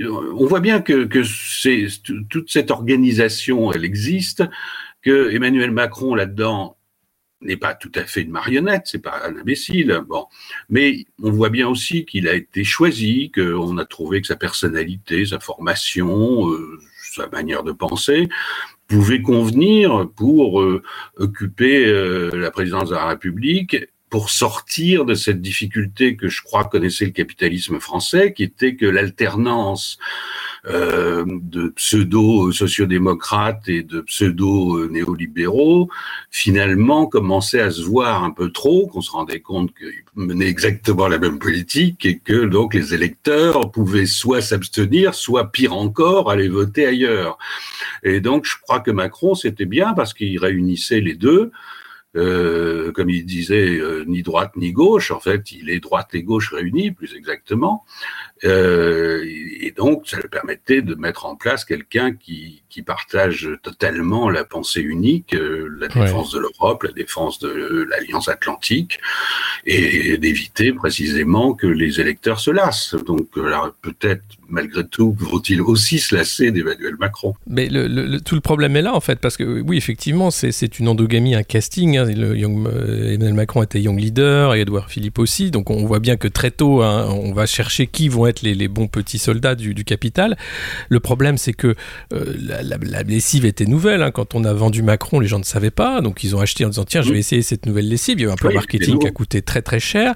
on voit bien que, que toute cette organisation, elle existe, que Emmanuel Macron là-dedans n'est pas tout à fait une marionnette, c'est pas un imbécile, bon. Mais on voit bien aussi qu'il a été choisi, qu'on a trouvé que sa personnalité, sa formation, euh, sa manière de penser pouvait convenir pour euh, occuper euh, la présidence de la République pour sortir de cette difficulté que je crois connaissait le capitalisme français, qui était que l'alternance euh, de pseudo-sociodémocrates et de pseudo-néolibéraux, finalement commençait à se voir un peu trop, qu'on se rendait compte qu'ils menaient exactement la même politique et que donc les électeurs pouvaient soit s'abstenir, soit pire encore, aller voter ailleurs. Et donc je crois que Macron, c'était bien parce qu'il réunissait les deux. Euh, comme il disait, euh, ni droite ni gauche. En fait, il est droite et gauche réunies, plus exactement. Euh, et donc, ça le permettait de mettre en place quelqu'un qui, qui partage totalement la pensée unique, la défense de l'Europe, la défense de l'Alliance Atlantique, et d'éviter précisément que les électeurs se lassent. Donc, peut-être, malgré tout, vont-ils aussi se lasser d'Emmanuel Macron? Mais le, tout le problème est là, en fait, parce que oui, effectivement, c'est une endogamie, un casting. Hein. Le euh, Emmanuel Macron était young leader, et Edouard Philippe aussi. Donc, on voit bien que très tôt, hein, on va chercher qui vont être les, bons petits soldats du, capital. Le problème, c'est que euh, la, lessive était nouvelle. Hein. Quand on a vendu Macron, les gens ne savaient pas. Donc, ils ont acheté en disant tiens, je vais essayer cette nouvelle lessive. Il y a eu un plan marketing qui a coûté très très cher.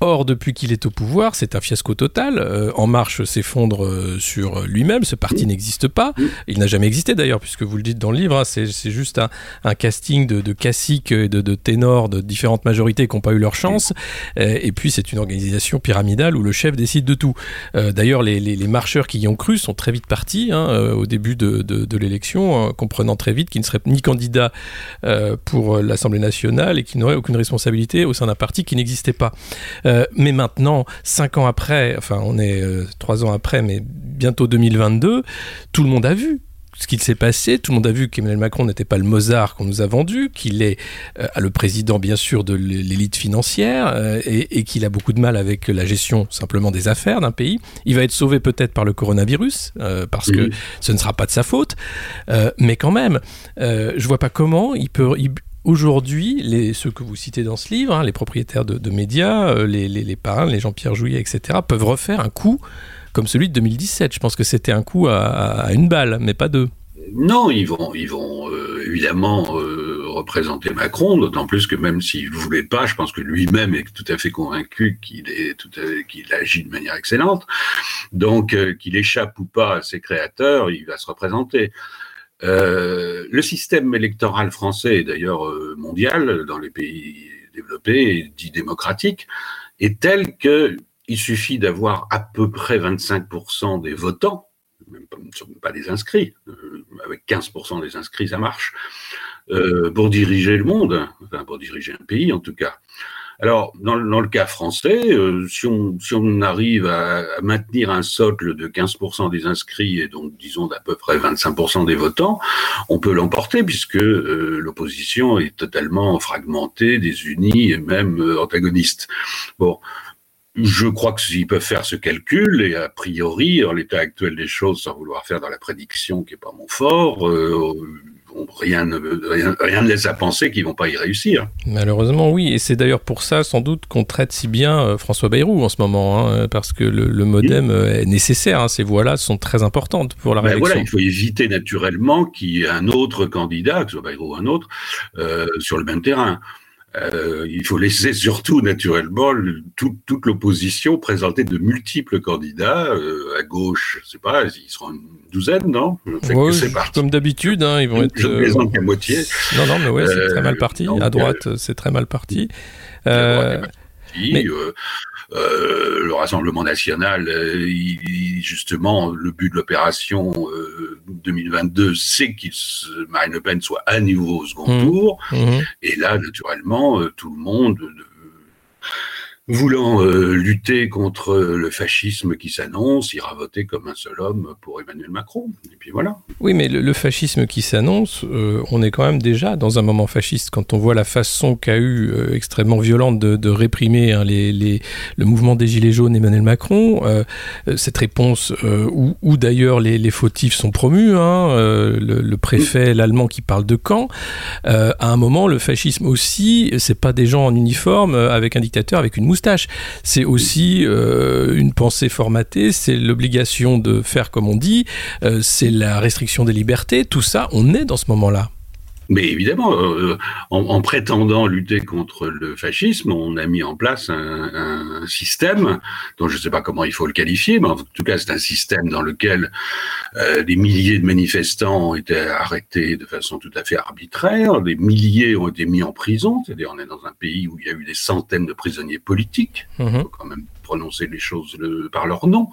Or, depuis qu'il est au pouvoir, c'est un fiasco total. Euh, en Marche s'effondre euh, sur lui-même. Ce parti n'existe pas. Il n'a jamais existé d'ailleurs, puisque vous le dites dans le livre. Hein. c'est juste un, casting de, de caciques et de, de, ténors de différentes majorités qui n'ont pas eu leur chance. et puis, c'est une organisation pyramidale où le chef décide de tout. Euh, d'ailleurs, les, marcheurs qui y ont cru sont très vite partis hein, euh, au début de, l'élection, hein, comprenant très vite qu'ils ne seraient ni candidats euh, pour l'Assemblée nationale et qu'ils n'auraient aucune responsabilité au sein d'un parti qui n'existait pas. mais maintenant, cinq ans après, enfin on est trois ans après, mais bientôt 2022, tout le monde a vu ce qu'il s'est passé. Tout le monde a vu qu'Emmanuel Macron n'était pas le Mozart qu'on nous a vendu, qu'il est euh, le président bien sûr de l'élite financière euh, et, qu'il a beaucoup de mal avec la gestion simplement des affaires d'un pays. Il va être sauvé peut-être par le coronavirus euh, parce que ce ne sera pas de sa faute, mais quand même, je vois pas comment il peut. Aujourd'hui, les, ceux que vous citez dans ce livre, hein, les propriétaires de, médias, les, les, les parrains, les Jean-Pierre Jouyet, etc., peuvent refaire un coup comme celui de 2017. Je pense que c'était un coup à, une balle, mais pas deux. Non, ils vont, ils vont euh, évidemment euh, représenter Macron, d'autant plus que même s'il ne voulait pas, je pense que lui-même est tout à fait convaincu qu'il est agit de manière excellente. Donc, euh, qu'il échappe ou pas à ses créateurs, il va se représenter. le système électoral français, et d'ailleurs mondial, dans les pays développés, dit démocratiques, est tel que il suffit d'avoir à peu près 25% des votants, même pas, des inscrits, euh, avec 15% des inscrits, ça marche, euh, pour diriger le monde, enfin pour diriger un pays en tout cas. Alors, dans, le cas français, euh, si, on, arrive à, maintenir un socle de 15% des inscrits et donc, disons, d'à peu près 25% des votants, on peut l'emporter puisque l'opposition est totalement fragmentée, désunie et même antagoniste. Bon, je crois que s'ils peuvent faire ce calcul, et a priori, en l'état actuel des choses, sans vouloir faire dans la prédiction qui est pas mon fort, euh, rien, ne, rien, ne laisse à penser qu'ils vont pas y réussir. Malheureusement, oui. Et c'est d'ailleurs pour ça, sans doute, qu'on traite si bien euh, François Bayrou en ce moment, hein, parce que le, modem euh, est nécessaire. Hein. ces voix-là sont très importantes pour la ben réélection. voilà, il faut éviter naturellement qu'il y ait un autre candidat, que ce soit Bayrou ou un autre, sur le même terrain. Euh, il faut laisser surtout, naturellement, toute l'opposition présenter de multiples candidats. Euh, à gauche, je sais pas, ils seront une douzaine, non? Comme d'habitude, hein, ils vont être. Je plaisante qu'à moitié. Non, non, mais ouais, c'est très mal parti. à droite, c'est très mal parti. Mais... Euh, le Rassemblement national, euh, justement, le but de l'opération 2022, euh, c'est que Marine Le Pen soit à nouveau au second mmh. tour. Mmh. Et là, naturellement, tout le monde voulant euh, lutter contre le fascisme qui s'annonce, ira voter comme un seul homme pour Emmanuel Macron. Et puis voilà. Oui, mais le, fascisme qui s'annonce, euh, on est quand même déjà dans un moment fasciste quand on voit la façon qu'a eu euh, extrêmement violente de, réprimer hein, les, le mouvement des Gilets jaunes Emmanuel Macron. cette réponse où, d'ailleurs les, fautifs sont promus, hein, le, préfet, l'allemand qui parle de camp. à un moment, le fascisme aussi, c'est pas des gens en uniforme avec un dictateur, avec une C'est aussi euh, une pensée formatée, c'est l'obligation de faire comme on dit, euh, c'est la restriction des libertés. Tout ça, on est dans ce moment-là. Mais évidemment, euh, en, prétendant lutter contre le fascisme, on a mis en place un, système dont je ne sais pas comment il faut le qualifier, mais en tout cas c'est un système dans lequel des milliers de manifestants ont été arrêtés de façon tout à fait arbitraire, des milliers ont été mis en prison, c'est-à-dire on est dans un pays où il y a eu des centaines de prisonniers politiques, mmh. quand même prononcer les choses par leur nom,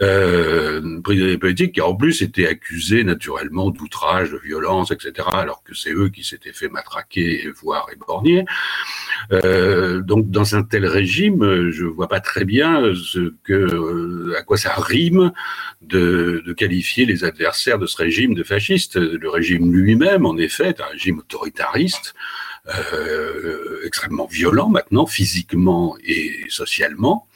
euh, prisonniers politiques qui en plus étaient accusés naturellement d'outrage, de violence, etc., alors que c'est eux qui s'étaient fait matraquer, voire éborgner. Euh, donc dans un tel régime, je vois pas très bien euh, à quoi ça rime de, qualifier les adversaires de ce régime de fasciste. Le régime lui-même, en effet, est un régime autoritariste euh, extrêmement violent maintenant, physiquement et socialement.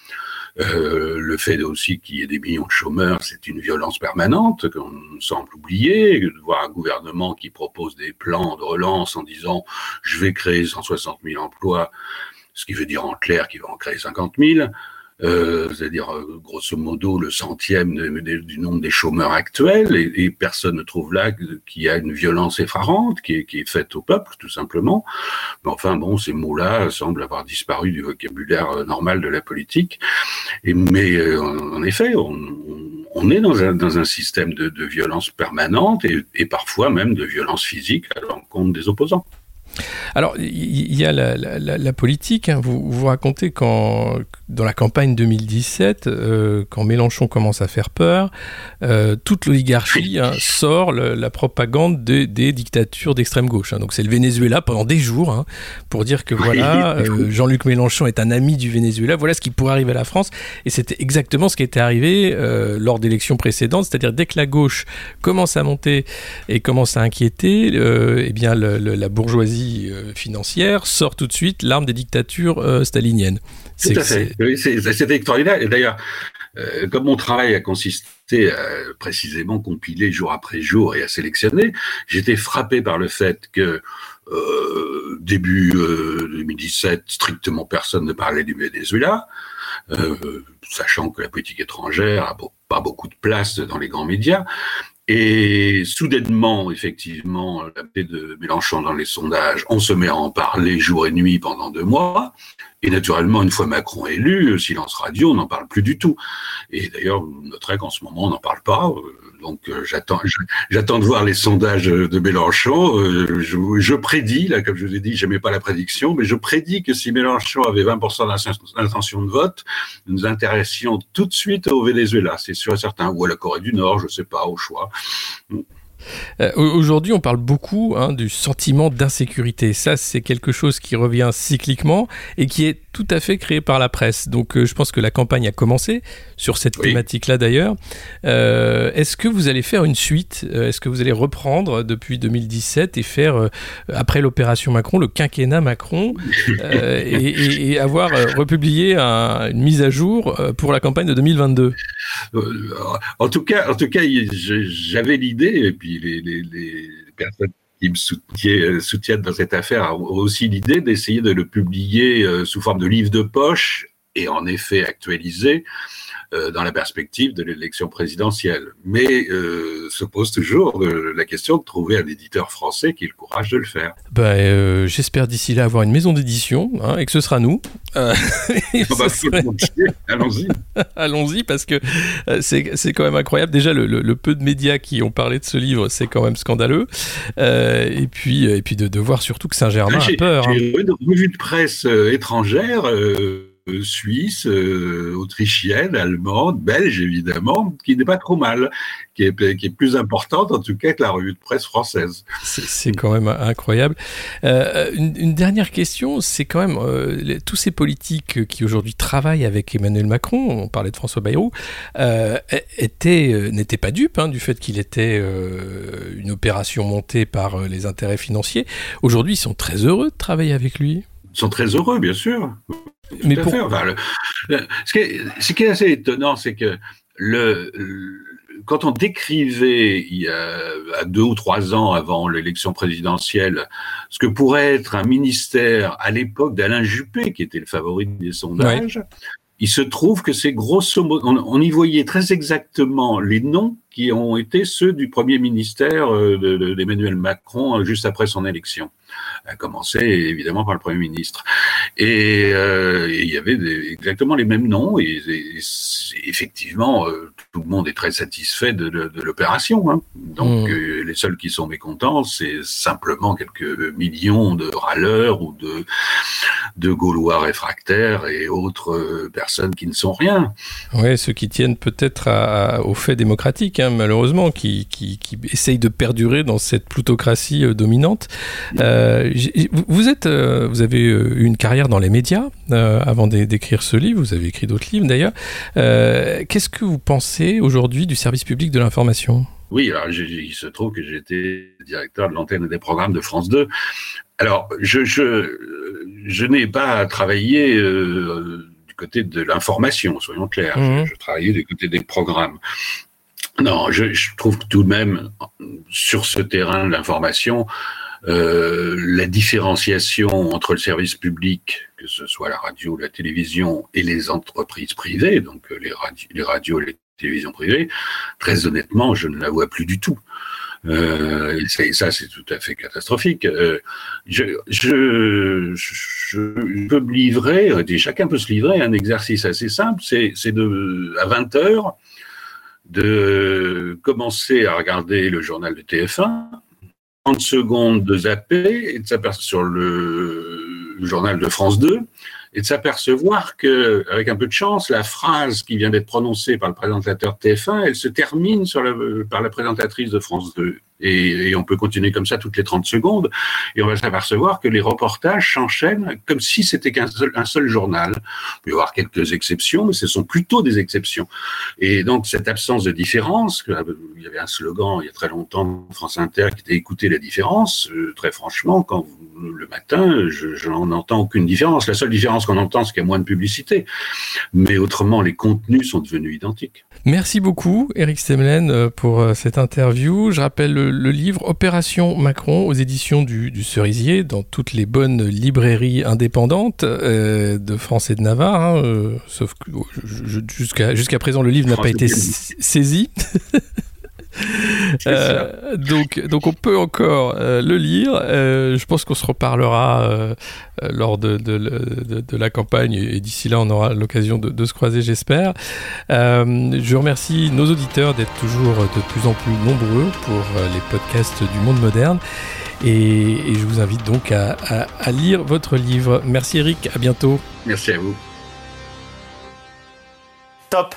Euh, le fait aussi qu'il y ait des millions de chômeurs, c'est une violence permanente qu'on semble oublier. De voir un gouvernement qui propose des plans de relance en disant je vais créer 160 000 emplois, ce qui veut dire en clair qu'il va en créer 50 000. Euh, c'est-à-dire euh, grosso modo le centième du nombre des chômeurs actuels, et, personne ne trouve là qu'il y a une violence effarante qui est, qui est, faite au peuple, tout simplement. Mais enfin, bon, ces mots-là semblent avoir disparu du vocabulaire euh, normal de la politique. Mais en, effet, on, est dans un, dans un système de, violence permanente et, et parfois même de violence physique à l'encontre des opposants. Alors, il y, a la, politique. Hein. Vous, vous racontez quand, dans la campagne 2017, euh, quand Mélenchon commence à faire peur, euh, toute l'oligarchie hein, sort la propagande des dictatures d'extrême gauche. Hein. Donc, c'est le Venezuela pendant des jours pour dire que voilà, euh, Jean-Luc Mélenchon est un ami du Venezuela. Voilà ce qui pourrait arriver à la France. Et c'était exactement ce qui était arrivé lors d'élections précédentes. C'est-à-dire, dès que la gauche commence à monter et commence à inquiéter, eh bien, la bourgeoisie financière sort tout de suite l'arme des dictatures staliniennes. Tout C'est extraordinaire. Et d'ailleurs, euh, comme mon travail a consisté à précisément compiler jour après jour et à sélectionner, j'étais frappé par le fait que début 2017, strictement personne ne parlait du Venezuela, sachant que la politique étrangère a pas beaucoup de place dans les grands médias. Et soudainement, effectivement, la paix de Mélenchon dans les sondages, on se met à en parler jour et nuit pendant deux mois. Et naturellement, une fois Macron élu, silence radio, on n'en parle plus du tout. Et d'ailleurs, vous noterez qu'en ce moment, on n'en parle pas. Donc euh, j'attends, de voir les sondages de Mélenchon. Euh, je, prédis, là, comme je vous ai dit, j'aimais pas la prédiction, mais je prédis que si Mélenchon avait 20% d'intention de vote, nous intéressions tout de suite au Venezuela, c'est sûr et certain, ou à la Corée du Nord, je sais pas, au choix. Euh, aujourd'hui, on parle beaucoup hein, du sentiment d'insécurité. Ça, c'est quelque chose qui revient cycliquement et qui est tout à fait créé par la presse. Donc, euh, je pense que la campagne a commencé sur cette thématique-là d'ailleurs. Euh, est-ce que vous allez faire une suite Est-ce que vous allez reprendre depuis 2017 et faire, après l'opération Macron, le quinquennat Macron et, avoir republié une mise à jour pour la campagne de 2022 En tout cas, en tout cas j'avais l'idée, et puis les, personnes qui me soutiennent, dans cette affaire ont aussi l'idée d'essayer de le publier euh, sous forme de livre de poche est en effet actualisé. euh, dans la perspective de l'élection présidentielle. Mais euh, se pose toujours euh, la question de trouver un éditeur français qui ait le courage de le faire. Ben, J'espère d'ici là avoir une maison d'édition hein, et que ce sera nous. Ah bah, allons-y. allons-y parce que c'est quand même incroyable. Déjà, le, peu de médias qui ont parlé de ce livre, c'est quand même scandaleux. et puis, et puis de, de voir surtout que Saint-Germain a peur. J'ai hein. une revue de presse étrangère euh, suisse, euh, autrichienne, allemande, belge évidemment, qui n'est pas trop mal, qui est, plus importante en tout cas que la revue de presse française. C'est quand même incroyable. Euh, une, dernière question, c'est quand même tous ces politiques qui aujourd'hui travaillent avec Emmanuel Macron, on parlait de François Bayrou, n'étaient pas dupes hein, du fait qu'il était une opération montée par les intérêts financiers. Aujourd'hui, ils sont très heureux de travailler avec lui. Ils sont très heureux, bien sûr. Mais pour... ce, qui est, ce, qui est, assez étonnant, c'est que le, quand on décrivait il y a deux ou trois ans avant l'élection présidentielle ce que pourrait être un ministère à l'époque d'Alain Juppé, qui était le favori des sondages, il se trouve que c'est grosso modo, on, y voyait très exactement les noms qui ont été ceux du premier ministère euh, d'Emmanuel Macron euh, juste après son élection à commencer évidemment par le Premier ministre. Et, euh, il y avait exactement les mêmes noms, et, effectivement, euh, tout le monde est très satisfait de, l'opération. Hein. Donc, mmh. euh, les seuls qui sont mécontents, c'est simplement quelques millions de râleurs ou de, de Gaulois réfractaires et autres personnes qui ne sont rien. Oui, ceux qui tiennent peut-être au fait démocratique, hein, malheureusement, qui, qui, qui, essayent de perdurer dans cette plutocratie dominante. Euh, vous êtes, euh, vous avez eu une carrière dans les médias euh, avant d'écrire ce livre. Vous avez écrit d'autres livres d'ailleurs. Qu'est-ce que vous pensez aujourd'hui du service public de l'information? Oui, alors il se trouve que j'étais directeur de l'antenne des programmes de France 2. Alors, je, je, je n'ai pas travaillé du côté de l'information, soyons clairs. Mmh. Je, travaillais du côté des programmes. Non, je, je, trouve tout de même, sur ce terrain de l'information, euh, la différenciation entre le service public, que ce soit la radio, la télévision, et les entreprises privées, donc euh, les, radios et les télévisions privées, très honnêtement, je ne la vois plus du tout. Euh, et ça, c'est tout à fait catastrophique. Euh, je, je, je, peux me livrer, et chacun peut se livrer un exercice assez simple, c'est de à 20 heures de commencer à regarder le journal de TF1 30 secondes de zapper et de sur le, journal de France 2 et de s'apercevoir que, avec un peu de chance, la phrase qui vient d'être prononcée par le présentateur TF1, elle se termine par la présentatrice de France 2. Et, on peut continuer comme ça toutes les 30 secondes, et on va s'apercevoir que les reportages s'enchaînent comme si c'était qu'un seul, journal. Il peut y avoir quelques exceptions, mais ce sont plutôt des exceptions. Et donc cette absence de différence, il y avait un slogan il y a très longtemps France Inter qui était écouter la différence, euh, très franchement, quand le matin, je n'en entends aucune différence. La seule différence qu'on entend, c'est qu'il y a moins de publicité. Mais autrement, les contenus sont devenus identiques. Merci beaucoup, Eric Stemlen, euh, pour euh, cette interview. Je rappelle le, livre Opération Macron aux éditions du, Cerisier, dans toutes les bonnes librairies indépendantes euh, de France et de Navarre. Hein, sauf que jusqu'à jusqu'à présent, le livre n'a pas été saisi. Euh, donc, donc on peut encore euh, le lire. Euh, je pense qu'on se reparlera lors de, de, de, la campagne et d'ici là on aura l'occasion de, se croiser j'espère. je remercie nos auditeurs d'être toujours de plus en plus nombreux pour les podcasts du monde moderne et, et je vous invite donc à, à, à lire votre livre. Merci Eric, à bientôt. Merci à vous. Top